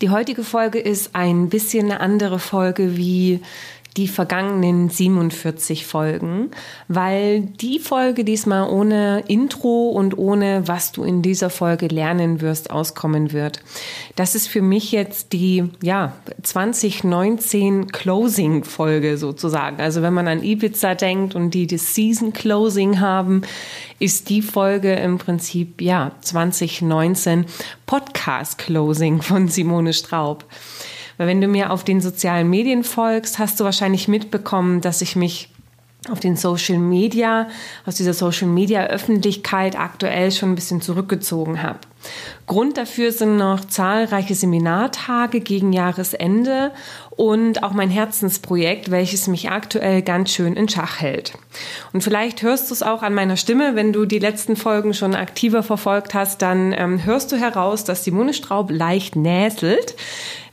Die heutige Folge ist ein bisschen eine andere Folge wie die vergangenen 47 Folgen, weil die Folge diesmal ohne Intro und ohne was du in dieser Folge lernen wirst auskommen wird. Das ist für mich jetzt die ja 2019 Closing Folge sozusagen. Also wenn man an Ibiza denkt und die das Season Closing haben, ist die Folge im Prinzip ja 2019 Podcast Closing von Simone Straub. Weil wenn du mir auf den sozialen Medien folgst, hast du wahrscheinlich mitbekommen, dass ich mich auf den Social Media, aus dieser Social Media Öffentlichkeit aktuell schon ein bisschen zurückgezogen habe. Grund dafür sind noch zahlreiche Seminartage gegen Jahresende und auch mein Herzensprojekt, welches mich aktuell ganz schön in Schach hält. Und vielleicht hörst du es auch an meiner Stimme, wenn du die letzten Folgen schon aktiver verfolgt hast, dann ähm, hörst du heraus, dass Simone Straub leicht näselt.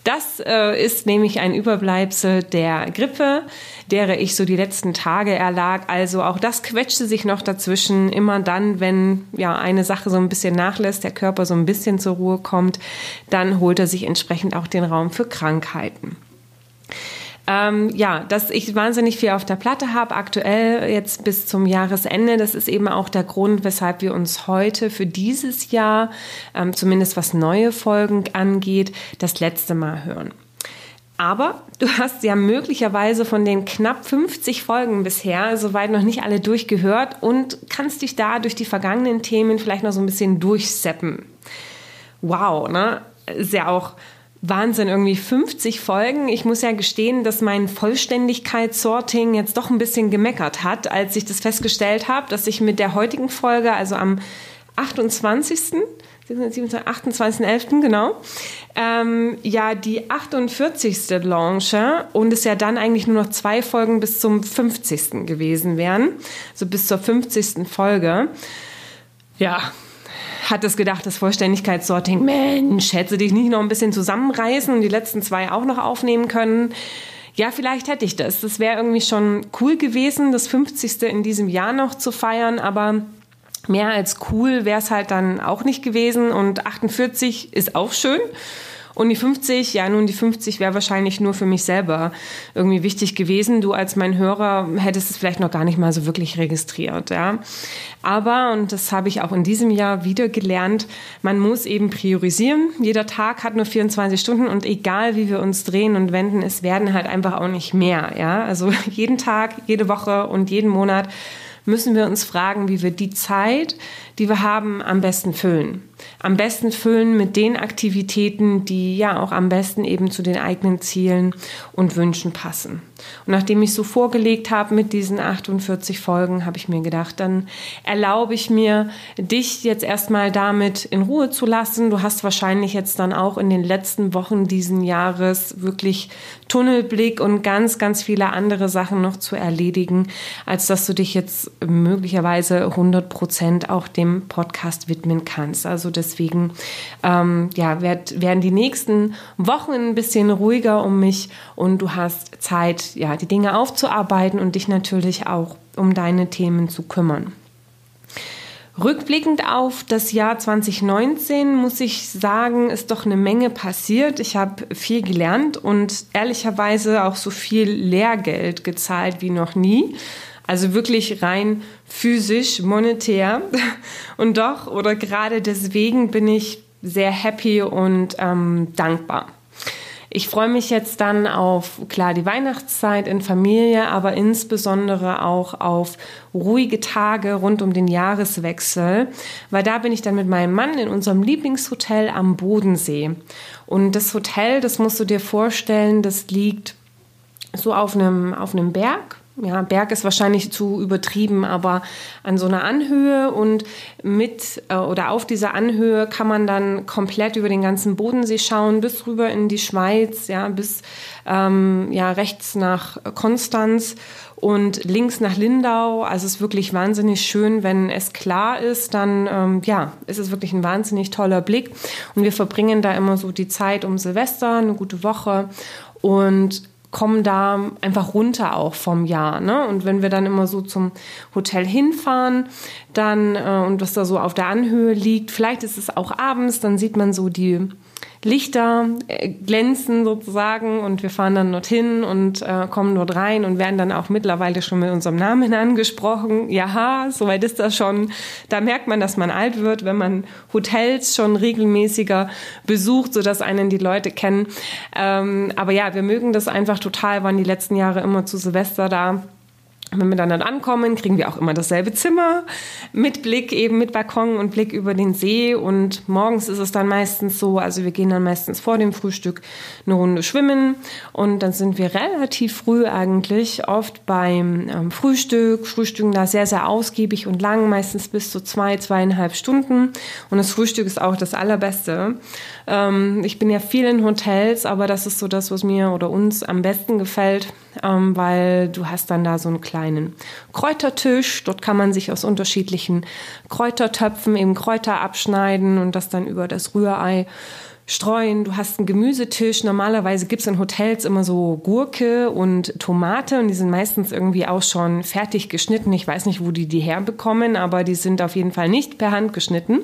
Das äh, ist nämlich ein Überbleibsel der Grippe, derer ich so die letzten Tage erlag. Also auch das quetschte sich noch dazwischen. Immer dann, wenn ja eine Sache so ein bisschen nachlässt, der Körper so ein bisschen zur Ruhe kommt, dann holt er sich entsprechend auch den Raum für Krankheiten. Ähm, ja, dass ich wahnsinnig viel auf der Platte habe, aktuell jetzt bis zum Jahresende. Das ist eben auch der Grund, weshalb wir uns heute für dieses Jahr, ähm, zumindest was neue Folgen angeht, das letzte Mal hören. Aber du hast ja möglicherweise von den knapp 50 Folgen bisher soweit noch nicht alle durchgehört und kannst dich da durch die vergangenen Themen vielleicht noch so ein bisschen durchseppen. Wow, ne? Ist ja auch Wahnsinn, irgendwie 50 Folgen. Ich muss ja gestehen, dass mein Vollständigkeitssorting jetzt doch ein bisschen gemeckert hat, als ich das festgestellt habe, dass ich mit der heutigen Folge, also am 28. 28.11. genau, ähm, ja die 48. Launche und es ja dann eigentlich nur noch zwei Folgen bis zum 50. gewesen wären, so bis zur 50. Folge. Ja, hat es gedacht, das Vollständigkeitssorting, Mensch, hätte sie dich nicht noch ein bisschen zusammenreißen und die letzten zwei auch noch aufnehmen können. Ja, vielleicht hätte ich das. Das wäre irgendwie schon cool gewesen, das 50. in diesem Jahr noch zu feiern, aber mehr als cool wäre es halt dann auch nicht gewesen und 48 ist auch schön. Und die 50, ja nun, die 50 wäre wahrscheinlich nur für mich selber irgendwie wichtig gewesen. Du als mein Hörer hättest es vielleicht noch gar nicht mal so wirklich registriert, ja. Aber, und das habe ich auch in diesem Jahr wieder gelernt, man muss eben priorisieren. Jeder Tag hat nur 24 Stunden und egal wie wir uns drehen und wenden, es werden halt einfach auch nicht mehr, ja. Also jeden Tag, jede Woche und jeden Monat müssen wir uns fragen, wie wir die Zeit, die wir haben, am besten füllen. Am besten füllen mit den Aktivitäten, die ja auch am besten eben zu den eigenen Zielen und Wünschen passen. Und nachdem ich so vorgelegt habe mit diesen 48 Folgen, habe ich mir gedacht, dann erlaube ich mir, dich jetzt erstmal damit in Ruhe zu lassen. Du hast wahrscheinlich jetzt dann auch in den letzten Wochen diesen Jahres wirklich Tunnelblick und ganz, ganz viele andere Sachen noch zu erledigen, als dass du dich jetzt möglicherweise 100 Prozent auch dem Podcast widmen kannst. Also deswegen ähm, ja, werd, werden die nächsten Wochen ein bisschen ruhiger um mich und du hast Zeit, ja, die Dinge aufzuarbeiten und dich natürlich auch um deine Themen zu kümmern. Rückblickend auf das Jahr 2019 muss ich sagen, ist doch eine Menge passiert. Ich habe viel gelernt und ehrlicherweise auch so viel Lehrgeld gezahlt wie noch nie. Also wirklich rein physisch, monetär. Und doch oder gerade deswegen bin ich sehr happy und ähm, dankbar. Ich freue mich jetzt dann auf, klar, die Weihnachtszeit in Familie, aber insbesondere auch auf ruhige Tage rund um den Jahreswechsel, weil da bin ich dann mit meinem Mann in unserem Lieblingshotel am Bodensee. Und das Hotel, das musst du dir vorstellen, das liegt so auf einem, auf einem Berg ja, Berg ist wahrscheinlich zu übertrieben, aber an so einer Anhöhe und mit äh, oder auf dieser Anhöhe kann man dann komplett über den ganzen Bodensee schauen, bis rüber in die Schweiz, ja, bis ähm, ja, rechts nach Konstanz und links nach Lindau. Also es ist wirklich wahnsinnig schön, wenn es klar ist, dann ähm, ja, ist es wirklich ein wahnsinnig toller Blick. Und wir verbringen da immer so die Zeit um Silvester, eine gute Woche und kommen da einfach runter auch vom Jahr. Ne? Und wenn wir dann immer so zum Hotel hinfahren, dann äh, und was da so auf der Anhöhe liegt, vielleicht ist es auch abends, dann sieht man so die Lichter äh, glänzen sozusagen und wir fahren dann dorthin und äh, kommen dort rein und werden dann auch mittlerweile schon mit unserem Namen angesprochen. Ja, soweit ist das schon. Da merkt man, dass man alt wird, wenn man Hotels schon regelmäßiger besucht, sodass einen die Leute kennen. Ähm, aber ja, wir mögen das einfach total, waren die letzten Jahre immer zu Silvester da wenn wir dann, dann ankommen, kriegen wir auch immer dasselbe Zimmer mit Blick eben mit Balkon und Blick über den See. Und morgens ist es dann meistens so, also wir gehen dann meistens vor dem Frühstück eine Runde schwimmen und dann sind wir relativ früh eigentlich oft beim ähm, Frühstück, frühstücken da sehr, sehr ausgiebig und lang, meistens bis zu zwei, zweieinhalb Stunden. Und das Frühstück ist auch das Allerbeste. Ähm, ich bin ja viel in Hotels, aber das ist so das, was mir oder uns am besten gefällt, ähm, weil du hast dann da so einen kleinen Kräutertisch. Dort kann man sich aus unterschiedlichen Kräutertöpfen eben Kräuter abschneiden und das dann über das Rührei streuen. Du hast einen Gemüsetisch. Normalerweise gibt es in Hotels immer so Gurke und Tomate und die sind meistens irgendwie auch schon fertig geschnitten. Ich weiß nicht, wo die die herbekommen, aber die sind auf jeden Fall nicht per Hand geschnitten.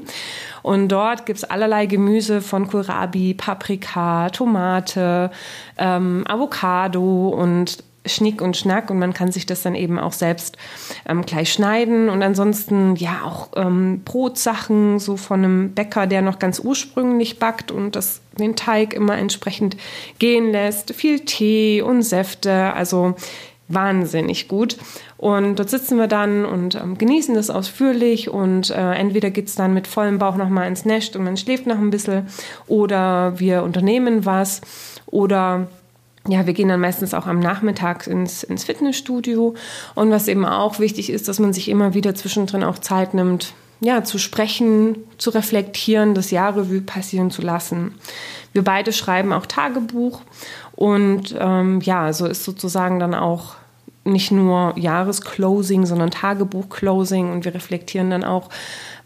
Und dort gibt es allerlei Gemüse von Kohlrabi, Paprika, Tomate, ähm, Avocado und Schnick und Schnack und man kann sich das dann eben auch selbst ähm, gleich schneiden und ansonsten ja auch ähm, Brotsachen so von einem Bäcker, der noch ganz ursprünglich backt und das den Teig immer entsprechend gehen lässt, viel Tee und Säfte, also wahnsinnig gut. Und dort sitzen wir dann und ähm, genießen das ausführlich und äh, entweder geht's dann mit vollem Bauch nochmal ins Nest und man schläft noch ein bisschen oder wir unternehmen was oder ja, wir gehen dann meistens auch am Nachmittag ins, ins Fitnessstudio. Und was eben auch wichtig ist, dass man sich immer wieder zwischendrin auch Zeit nimmt, ja, zu sprechen, zu reflektieren, das Jahrrevue passieren zu lassen. Wir beide schreiben auch Tagebuch und ähm, ja, so ist sozusagen dann auch nicht nur Jahresclosing, sondern Tagebuchclosing und wir reflektieren dann auch,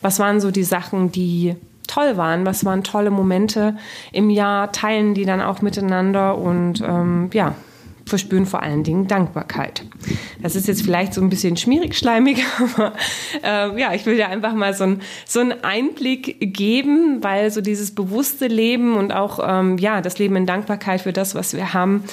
was waren so die Sachen, die toll waren, was waren tolle Momente im Jahr, teilen die dann auch miteinander und ähm, ja, verspüren vor allen Dingen Dankbarkeit. Das ist jetzt vielleicht so ein bisschen schmierig, schleimig, aber äh, ja, ich will dir einfach mal so, ein, so einen Einblick geben, weil so dieses bewusste Leben und auch ähm, ja das Leben in Dankbarkeit für das, was wir haben,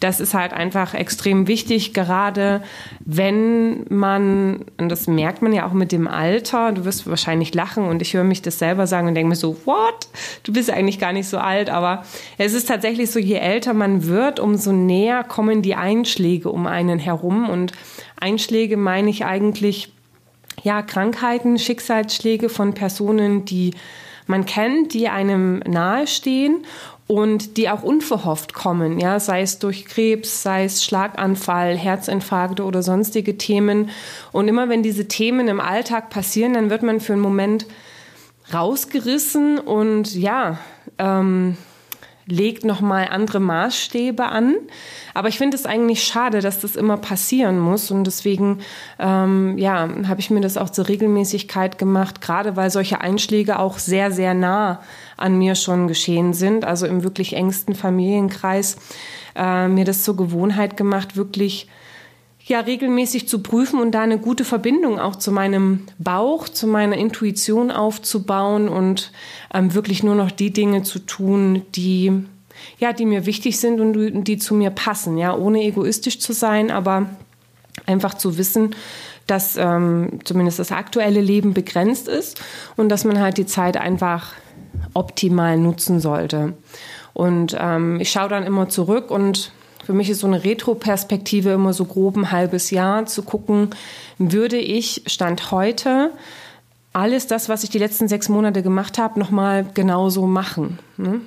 das ist halt einfach extrem wichtig, gerade wenn man, und das merkt man ja auch mit dem Alter, du wirst wahrscheinlich lachen und ich höre mich das selber sagen und denke mir so, what? Du bist eigentlich gar nicht so alt, aber es ist tatsächlich so, je älter man wird, umso näher kommen die Einschläge um einen herum und Einschläge meine ich eigentlich, ja, Krankheiten, Schicksalsschläge von Personen, die man kennt, die einem nahestehen und die auch unverhofft kommen, ja, sei es durch Krebs, sei es Schlaganfall, Herzinfarkte oder sonstige Themen. Und immer wenn diese Themen im Alltag passieren, dann wird man für einen Moment rausgerissen und ja, ähm, legt nochmal andere Maßstäbe an. Aber ich finde es eigentlich schade, dass das immer passieren muss. Und deswegen ähm, ja, habe ich mir das auch zur Regelmäßigkeit gemacht, gerade weil solche Einschläge auch sehr, sehr nah an mir schon geschehen sind. Also im wirklich engsten Familienkreis äh, mir das zur Gewohnheit gemacht, wirklich ja regelmäßig zu prüfen und da eine gute Verbindung auch zu meinem Bauch, zu meiner Intuition aufzubauen und ähm, wirklich nur noch die Dinge zu tun, die ja, die mir wichtig sind und die zu mir passen, ja, ohne egoistisch zu sein, aber einfach zu wissen, dass ähm, zumindest das aktuelle Leben begrenzt ist und dass man halt die Zeit einfach optimal nutzen sollte. Und ähm, ich schaue dann immer zurück und für mich ist so eine Retro-Perspektive immer so grob ein halbes Jahr zu gucken, würde ich Stand heute alles das, was ich die letzten sechs Monate gemacht habe, nochmal genauso machen. Ne?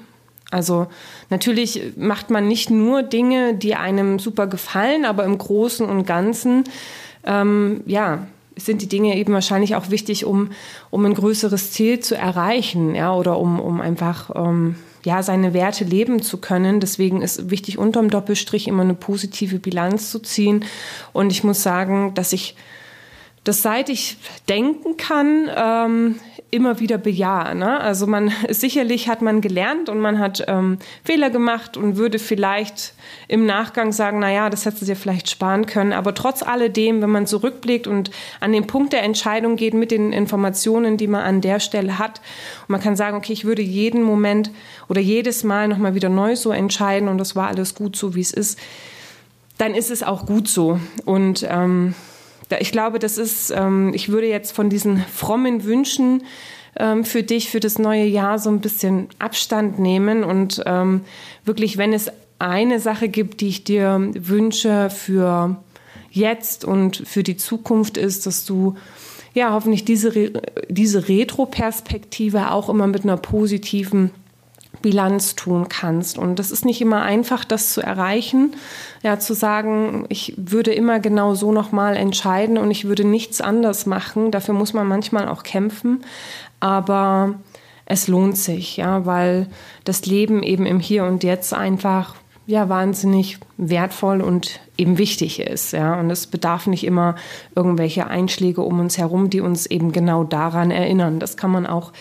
Also natürlich macht man nicht nur Dinge, die einem super gefallen, aber im Großen und Ganzen, ähm, ja, sind die Dinge eben wahrscheinlich auch wichtig, um, um ein größeres Ziel zu erreichen, ja, oder um, um einfach ähm, ja, seine Werte leben zu können. Deswegen ist wichtig, unterm Doppelstrich immer eine positive Bilanz zu ziehen. Und ich muss sagen, dass ich das seit ich denken kann, ähm, immer wieder bejahe. Ne? Also man sicherlich hat man gelernt und man hat ähm, Fehler gemacht und würde vielleicht im Nachgang sagen, na ja, das hätte sie vielleicht sparen können. Aber trotz alledem, wenn man zurückblickt und an den Punkt der Entscheidung geht mit den Informationen, die man an der Stelle hat, und man kann sagen, okay, ich würde jeden Moment oder jedes Mal nochmal wieder neu so entscheiden und das war alles gut so, wie es ist, dann ist es auch gut so. Und ähm, ich glaube, das ist, ähm, ich würde jetzt von diesen frommen Wünschen ähm, für dich, für das neue Jahr so ein bisschen Abstand nehmen und ähm, wirklich, wenn es eine Sache gibt, die ich dir wünsche für jetzt und für die Zukunft ist, dass du ja hoffentlich diese, diese Retro-Perspektive auch immer mit einer positiven Bilanz tun kannst. Und das ist nicht immer einfach, das zu erreichen. Ja, zu sagen, ich würde immer genau so nochmal entscheiden und ich würde nichts anders machen. Dafür muss man manchmal auch kämpfen. Aber es lohnt sich, ja, weil das Leben eben im Hier und Jetzt einfach ja wahnsinnig wertvoll und eben wichtig ist, ja. Und es bedarf nicht immer irgendwelche Einschläge um uns herum, die uns eben genau daran erinnern. Das kann man auch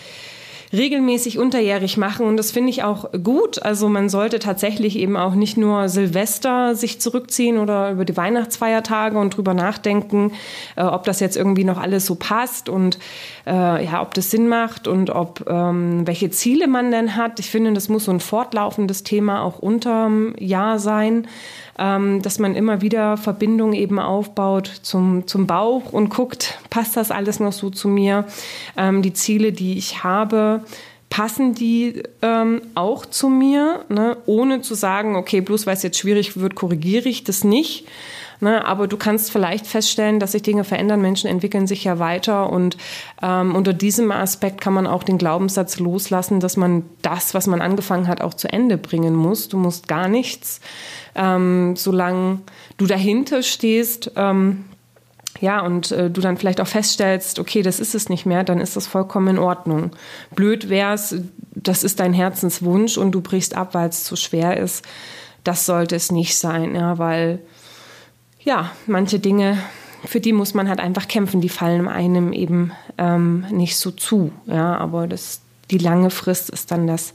regelmäßig unterjährig machen und das finde ich auch gut. Also man sollte tatsächlich eben auch nicht nur Silvester sich zurückziehen oder über die Weihnachtsfeiertage und drüber nachdenken, äh, ob das jetzt irgendwie noch alles so passt und äh, ja, ob das Sinn macht und ob ähm, welche Ziele man denn hat. Ich finde, das muss so ein fortlaufendes Thema auch unterm Jahr sein ähm, dass man immer wieder Verbindungen eben aufbaut zum, zum Bauch und guckt, passt das alles noch so zu mir? Ähm, die Ziele, die ich habe, passen die ähm, auch zu mir, ne? ohne zu sagen, okay, bloß weil es jetzt schwierig wird, korrigiere ich das nicht. Ne? Aber du kannst vielleicht feststellen, dass sich Dinge verändern, Menschen entwickeln sich ja weiter und ähm, unter diesem Aspekt kann man auch den Glaubenssatz loslassen, dass man das, was man angefangen hat, auch zu Ende bringen muss. Du musst gar nichts ähm, solange du dahinter stehst, ähm, ja, und äh, du dann vielleicht auch feststellst, okay, das ist es nicht mehr, dann ist das vollkommen in Ordnung. Blöd wär's, das ist dein Herzenswunsch und du brichst ab, weil es zu schwer ist. Das sollte es nicht sein, ja, weil ja, manche Dinge, für die muss man halt einfach kämpfen, die fallen einem eben ähm, nicht so zu, ja, aber das, die lange Frist ist dann das,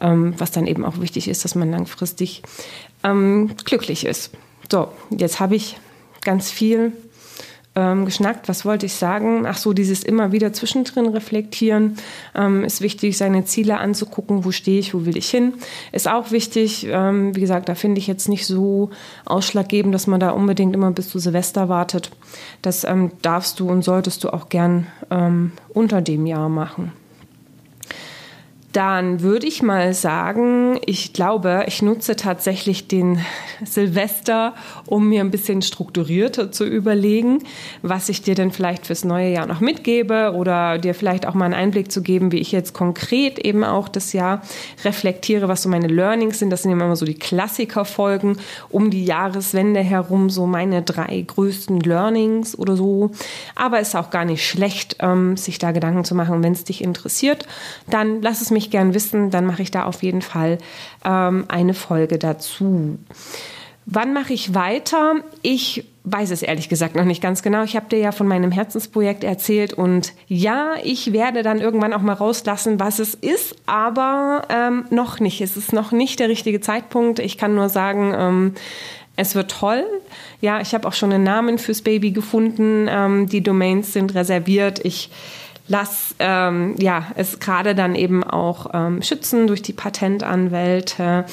ähm, was dann eben auch wichtig ist, dass man langfristig ähm, glücklich ist. So, jetzt habe ich ganz viel ähm, geschnackt. Was wollte ich sagen? Ach so, dieses immer wieder zwischendrin reflektieren ähm, ist wichtig, seine Ziele anzugucken. Wo stehe ich? Wo will ich hin? Ist auch wichtig. Ähm, wie gesagt, da finde ich jetzt nicht so ausschlaggebend, dass man da unbedingt immer bis zu Silvester wartet. Das ähm, darfst du und solltest du auch gern ähm, unter dem Jahr machen dann würde ich mal sagen, ich glaube, ich nutze tatsächlich den Silvester, um mir ein bisschen strukturierter zu überlegen, was ich dir denn vielleicht fürs neue Jahr noch mitgebe oder dir vielleicht auch mal einen Einblick zu geben, wie ich jetzt konkret eben auch das Jahr reflektiere, was so meine Learnings sind. Das sind immer so die Klassikerfolgen um die Jahreswende herum, so meine drei größten Learnings oder so. Aber es ist auch gar nicht schlecht, ähm, sich da Gedanken zu machen. Wenn es dich interessiert, dann lass es mich mich gern wissen, dann mache ich da auf jeden Fall ähm, eine Folge dazu. Wann mache ich weiter? Ich weiß es ehrlich gesagt noch nicht ganz genau. Ich habe dir ja von meinem Herzensprojekt erzählt und ja, ich werde dann irgendwann auch mal rauslassen, was es ist, aber ähm, noch nicht. Es ist noch nicht der richtige Zeitpunkt. Ich kann nur sagen, ähm, es wird toll. Ja, ich habe auch schon einen Namen fürs Baby gefunden. Ähm, die Domains sind reserviert. Ich lass ähm, ja, es gerade dann eben auch ähm, schützen durch die Patentanwälte.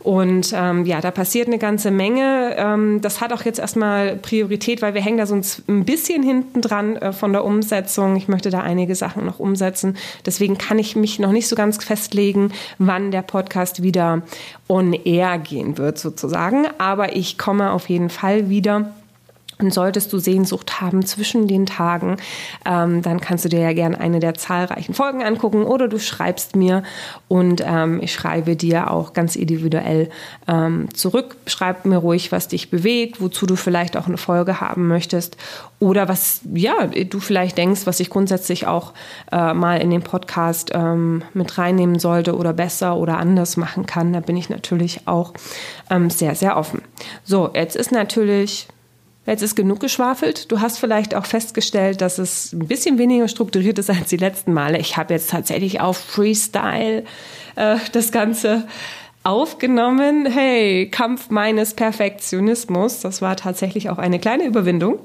Und ähm, ja, da passiert eine ganze Menge. Ähm, das hat auch jetzt erstmal Priorität, weil wir hängen da so ein bisschen hinten dran äh, von der Umsetzung. Ich möchte da einige Sachen noch umsetzen. Deswegen kann ich mich noch nicht so ganz festlegen, wann der Podcast wieder on air gehen wird sozusagen. Aber ich komme auf jeden Fall wieder. Und solltest du Sehnsucht haben zwischen den Tagen, ähm, dann kannst du dir ja gerne eine der zahlreichen Folgen angucken oder du schreibst mir und ähm, ich schreibe dir auch ganz individuell ähm, zurück. Schreib mir ruhig, was dich bewegt, wozu du vielleicht auch eine Folge haben möchtest oder was ja du vielleicht denkst, was ich grundsätzlich auch äh, mal in den Podcast ähm, mit reinnehmen sollte oder besser oder anders machen kann. Da bin ich natürlich auch ähm, sehr, sehr offen. So, jetzt ist natürlich Jetzt ist genug geschwafelt. Du hast vielleicht auch festgestellt, dass es ein bisschen weniger strukturiert ist als die letzten Male. Ich habe jetzt tatsächlich auf Freestyle äh, das Ganze aufgenommen. Hey, Kampf meines Perfektionismus. Das war tatsächlich auch eine kleine Überwindung.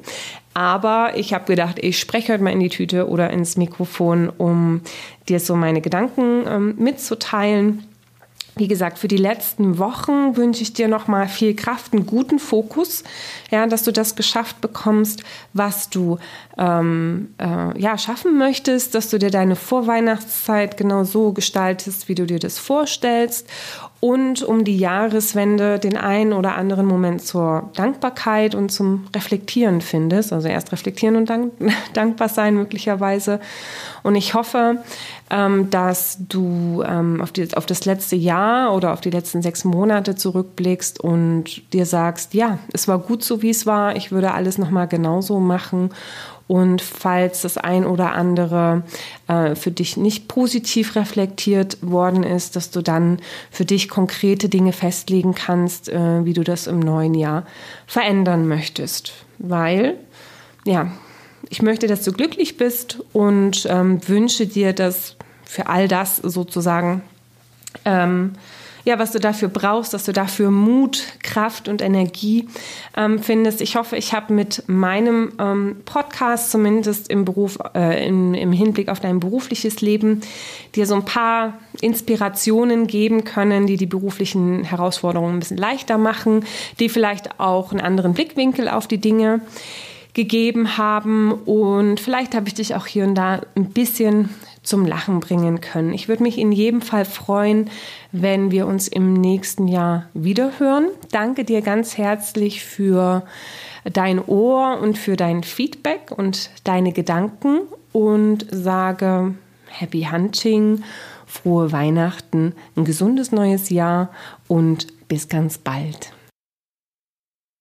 Aber ich habe gedacht, ich spreche heute mal in die Tüte oder ins Mikrofon, um dir so meine Gedanken ähm, mitzuteilen wie gesagt, für die letzten Wochen wünsche ich dir nochmal viel Kraft, einen guten Fokus, ja, dass du das geschafft bekommst, was du ähm, äh, ja, schaffen möchtest, dass du dir deine Vorweihnachtszeit genau so gestaltest, wie du dir das vorstellst und um die Jahreswende den einen oder anderen Moment zur Dankbarkeit und zum Reflektieren findest. Also erst reflektieren und dank dankbar sein möglicherweise. Und ich hoffe, ähm, dass du ähm, auf, die, auf das letzte Jahr oder auf die letzten sechs Monate zurückblickst und dir sagst, ja, es war gut so, wie es war. Ich würde alles nochmal genauso machen und falls das ein oder andere äh, für dich nicht positiv reflektiert worden ist, dass du dann für dich konkrete Dinge festlegen kannst, äh, wie du das im neuen Jahr verändern möchtest. Weil, ja, ich möchte, dass du glücklich bist und ähm, wünsche dir, dass für all das sozusagen ähm, ja, was du dafür brauchst, dass du dafür Mut, Kraft und Energie ähm, findest. Ich hoffe, ich habe mit meinem ähm, Podcast zumindest im Beruf, äh, im, im Hinblick auf dein berufliches Leben dir so ein paar Inspirationen geben können, die die beruflichen Herausforderungen ein bisschen leichter machen, die vielleicht auch einen anderen Blickwinkel auf die Dinge gegeben haben und vielleicht habe ich dich auch hier und da ein bisschen zum Lachen bringen können. Ich würde mich in jedem Fall freuen, wenn wir uns im nächsten Jahr wiederhören. Danke dir ganz herzlich für dein Ohr und für dein Feedback und deine Gedanken und sage Happy Hunting, frohe Weihnachten, ein gesundes neues Jahr und bis ganz bald.